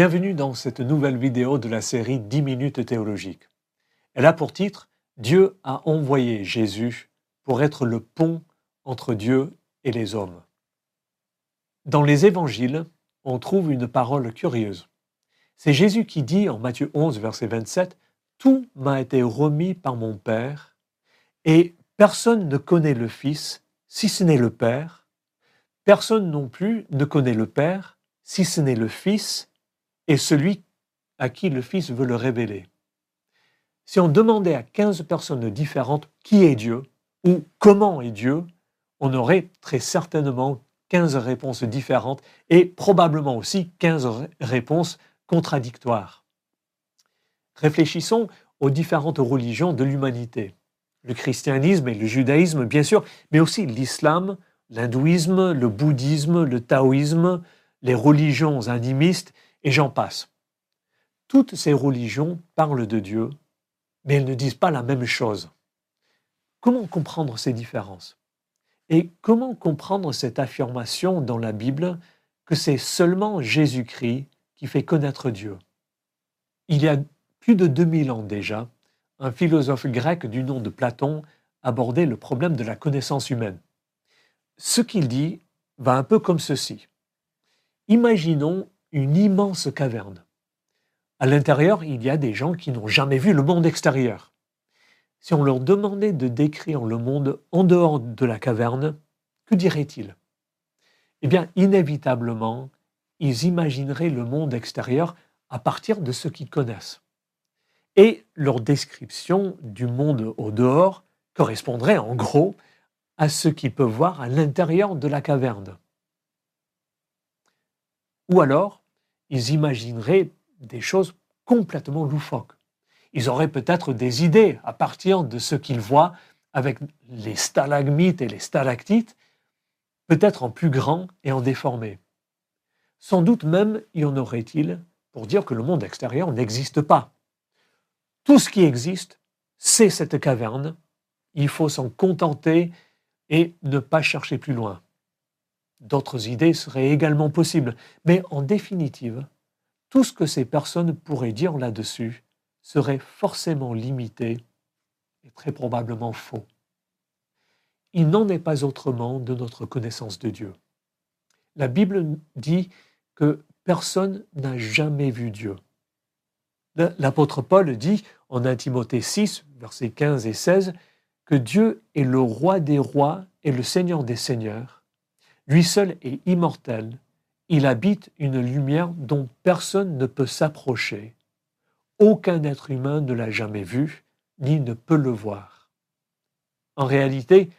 Bienvenue dans cette nouvelle vidéo de la série 10 minutes théologiques. Elle a pour titre Dieu a envoyé Jésus pour être le pont entre Dieu et les hommes. Dans les évangiles, on trouve une parole curieuse. C'est Jésus qui dit en Matthieu 11, verset 27, Tout m'a été remis par mon Père, et personne ne connaît le Fils si ce n'est le Père, personne non plus ne connaît le Père si ce n'est le Fils et celui à qui le Fils veut le révéler. Si on demandait à 15 personnes différentes qui est Dieu ou comment est Dieu, on aurait très certainement 15 réponses différentes et probablement aussi 15 réponses contradictoires. Réfléchissons aux différentes religions de l'humanité. Le christianisme et le judaïsme, bien sûr, mais aussi l'islam, l'hindouisme, le bouddhisme, le taoïsme, les religions animistes, et j'en passe. Toutes ces religions parlent de Dieu, mais elles ne disent pas la même chose. Comment comprendre ces différences? Et comment comprendre cette affirmation dans la Bible que c'est seulement Jésus-Christ qui fait connaître Dieu? Il y a plus de 2000 ans déjà, un philosophe grec du nom de Platon abordait le problème de la connaissance humaine. Ce qu'il dit va un peu comme ceci. Imaginons une immense caverne. À l'intérieur, il y a des gens qui n'ont jamais vu le monde extérieur. Si on leur demandait de décrire le monde en dehors de la caverne, que diraient-ils? Eh bien, inévitablement, ils imagineraient le monde extérieur à partir de ce qu'ils connaissent. Et leur description du monde au dehors correspondrait en gros à ce qu'ils peuvent voir à l'intérieur de la caverne. Ou alors, ils imagineraient des choses complètement loufoques. Ils auraient peut-être des idées à partir de ce qu'ils voient avec les stalagmites et les stalactites, peut-être en plus grand et en déformé. Sans doute même y en aurait-il pour dire que le monde extérieur n'existe pas. Tout ce qui existe, c'est cette caverne. Il faut s'en contenter et ne pas chercher plus loin. D'autres idées seraient également possibles, mais en définitive, tout ce que ces personnes pourraient dire là-dessus serait forcément limité et très probablement faux. Il n'en est pas autrement de notre connaissance de Dieu. La Bible dit que personne n'a jamais vu Dieu. L'apôtre Paul dit en 1 Timothée 6, versets 15 et 16, que Dieu est le roi des rois et le seigneur des seigneurs. Lui seul est immortel, il habite une lumière dont personne ne peut s'approcher. Aucun être humain ne l'a jamais vu, ni ne peut le voir. En réalité,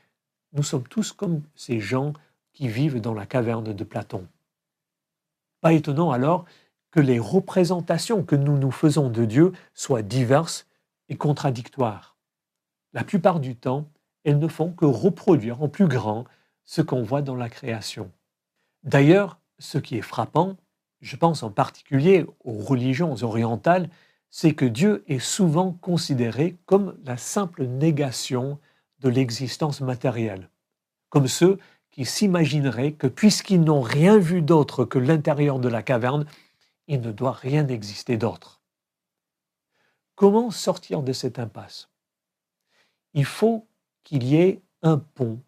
nous sommes tous comme ces gens qui vivent dans la caverne de Platon. Pas étonnant alors que les représentations que nous nous faisons de Dieu soient diverses et contradictoires. La plupart du temps, elles ne font que reproduire en plus grand ce qu'on voit dans la création. D'ailleurs, ce qui est frappant, je pense en particulier aux religions orientales, c'est que Dieu est souvent considéré comme la simple négation de l'existence matérielle, comme ceux qui s'imagineraient que puisqu'ils n'ont rien vu d'autre que l'intérieur de la caverne, il ne doit rien exister d'autre. Comment sortir de cette impasse? Il faut qu'il y ait un pont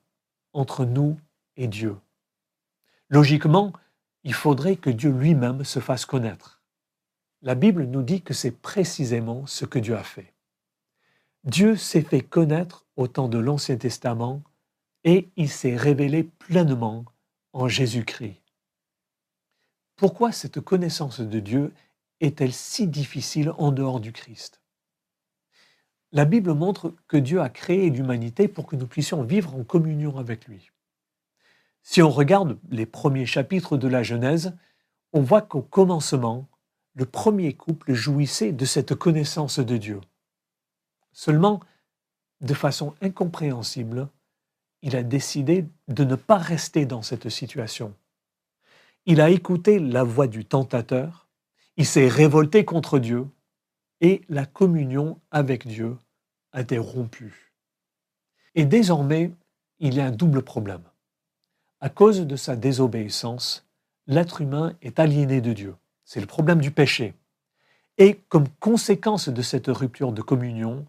entre nous et Dieu. Logiquement, il faudrait que Dieu lui-même se fasse connaître. La Bible nous dit que c'est précisément ce que Dieu a fait. Dieu s'est fait connaître au temps de l'Ancien Testament et il s'est révélé pleinement en Jésus-Christ. Pourquoi cette connaissance de Dieu est-elle si difficile en dehors du Christ? La Bible montre que Dieu a créé l'humanité pour que nous puissions vivre en communion avec lui. Si on regarde les premiers chapitres de la Genèse, on voit qu'au commencement, le premier couple jouissait de cette connaissance de Dieu. Seulement, de façon incompréhensible, il a décidé de ne pas rester dans cette situation. Il a écouté la voix du tentateur, il s'est révolté contre Dieu, et la communion avec Dieu a été rompue. Et désormais, il y a un double problème. À cause de sa désobéissance, l'être humain est aliéné de Dieu. c'est le problème du péché. Et comme conséquence de cette rupture de communion,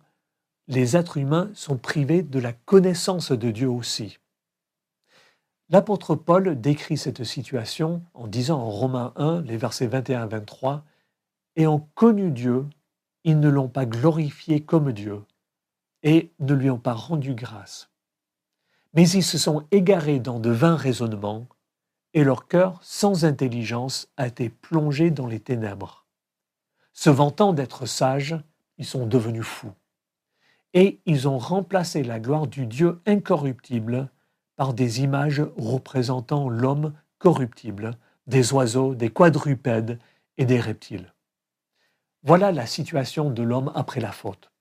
les êtres humains sont privés de la connaissance de Dieu aussi. L'apôtre Paul décrit cette situation en disant en Romains 1, les versets 21 23, Ayant connu Dieu, ils ne l'ont pas glorifié comme Dieu et ne lui ont pas rendu grâce. Mais ils se sont égarés dans de vains raisonnements et leur cœur, sans intelligence, a été plongé dans les ténèbres. Se vantant d'être sages, ils sont devenus fous. Et ils ont remplacé la gloire du Dieu incorruptible par des images représentant l'homme corruptible, des oiseaux, des quadrupèdes et des reptiles. Voilà la situation de l'homme après la faute.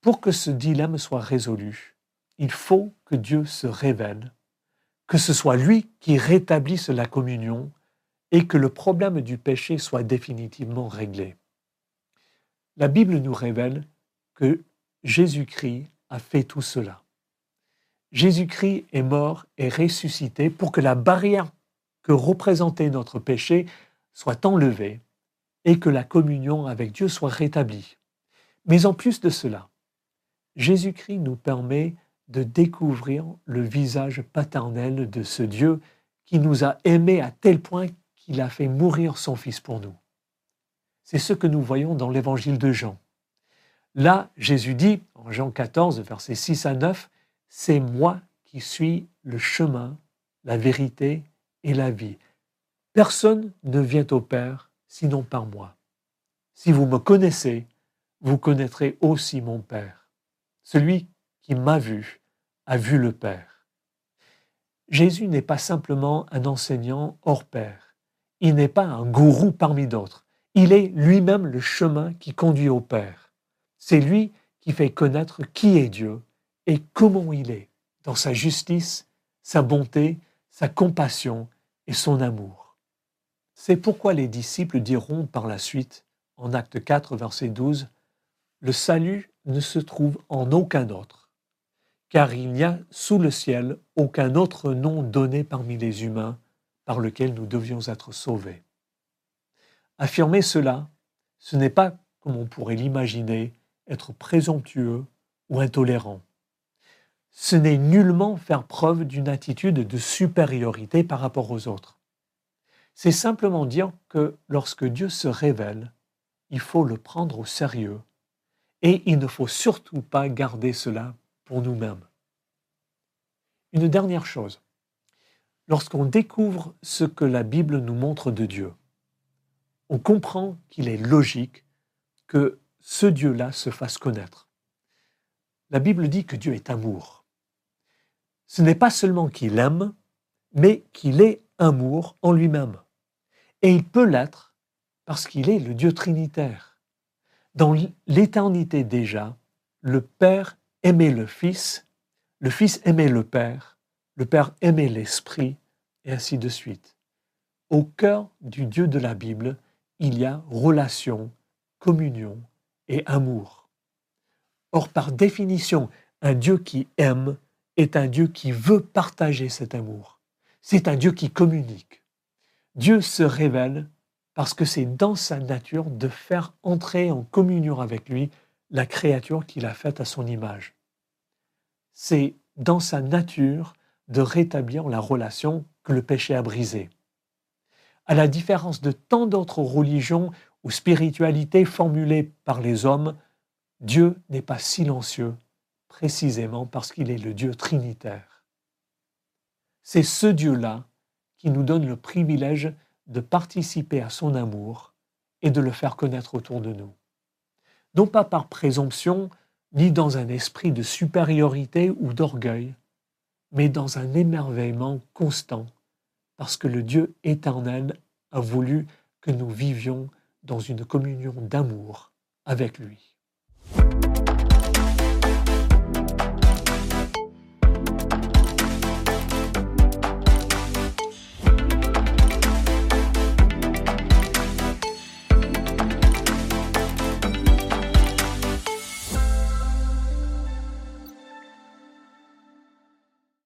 Pour que ce dilemme soit résolu, il faut que Dieu se révèle, que ce soit lui qui rétablisse la communion et que le problème du péché soit définitivement réglé. La Bible nous révèle que Jésus-Christ a fait tout cela. Jésus-Christ est mort et ressuscité pour que la barrière que représentait notre péché soit enlevée et que la communion avec Dieu soit rétablie. Mais en plus de cela, Jésus-Christ nous permet de découvrir le visage paternel de ce Dieu qui nous a aimés à tel point qu'il a fait mourir son Fils pour nous. C'est ce que nous voyons dans l'évangile de Jean. Là, Jésus dit, en Jean 14, versets 6 à 9, C'est moi qui suis le chemin, la vérité et la vie. Personne ne vient au Père sinon par moi. Si vous me connaissez, vous connaîtrez aussi mon Père. Celui qui m'a vu a vu le Père. Jésus n'est pas simplement un enseignant hors pair. Il n'est pas un gourou parmi d'autres. Il est lui-même le chemin qui conduit au Père. C'est lui qui fait connaître qui est Dieu et comment il est, dans sa justice, sa bonté, sa compassion et son amour. C'est pourquoi les disciples diront par la suite, en acte 4, verset 12, Le salut ne se trouve en aucun autre, car il n'y a sous le ciel aucun autre nom donné parmi les humains par lequel nous devions être sauvés. Affirmer cela, ce n'est pas, comme on pourrait l'imaginer, être présomptueux ou intolérant. Ce n'est nullement faire preuve d'une attitude de supériorité par rapport aux autres. C'est simplement dire que lorsque Dieu se révèle, il faut le prendre au sérieux et il ne faut surtout pas garder cela pour nous-mêmes. Une dernière chose, lorsqu'on découvre ce que la Bible nous montre de Dieu, on comprend qu'il est logique que ce Dieu-là se fasse connaître. La Bible dit que Dieu est amour. Ce n'est pas seulement qu'il aime, mais qu'il est amour en lui-même. Et il peut l'être parce qu'il est le Dieu trinitaire. Dans l'éternité déjà, le Père aimait le Fils, le Fils aimait le Père, le Père aimait l'Esprit, et ainsi de suite. Au cœur du Dieu de la Bible, il y a relation, communion et amour. Or, par définition, un Dieu qui aime est un Dieu qui veut partager cet amour. C'est un Dieu qui communique. Dieu se révèle parce que c'est dans sa nature de faire entrer en communion avec lui la créature qu'il a faite à son image. C'est dans sa nature de rétablir la relation que le péché a brisée. À la différence de tant d'autres religions ou spiritualités formulées par les hommes, Dieu n'est pas silencieux, précisément parce qu'il est le Dieu trinitaire. C'est ce Dieu-là qui nous donne le privilège de participer à son amour et de le faire connaître autour de nous. Non pas par présomption, ni dans un esprit de supériorité ou d'orgueil, mais dans un émerveillement constant, parce que le Dieu éternel a voulu que nous vivions dans une communion d'amour avec lui.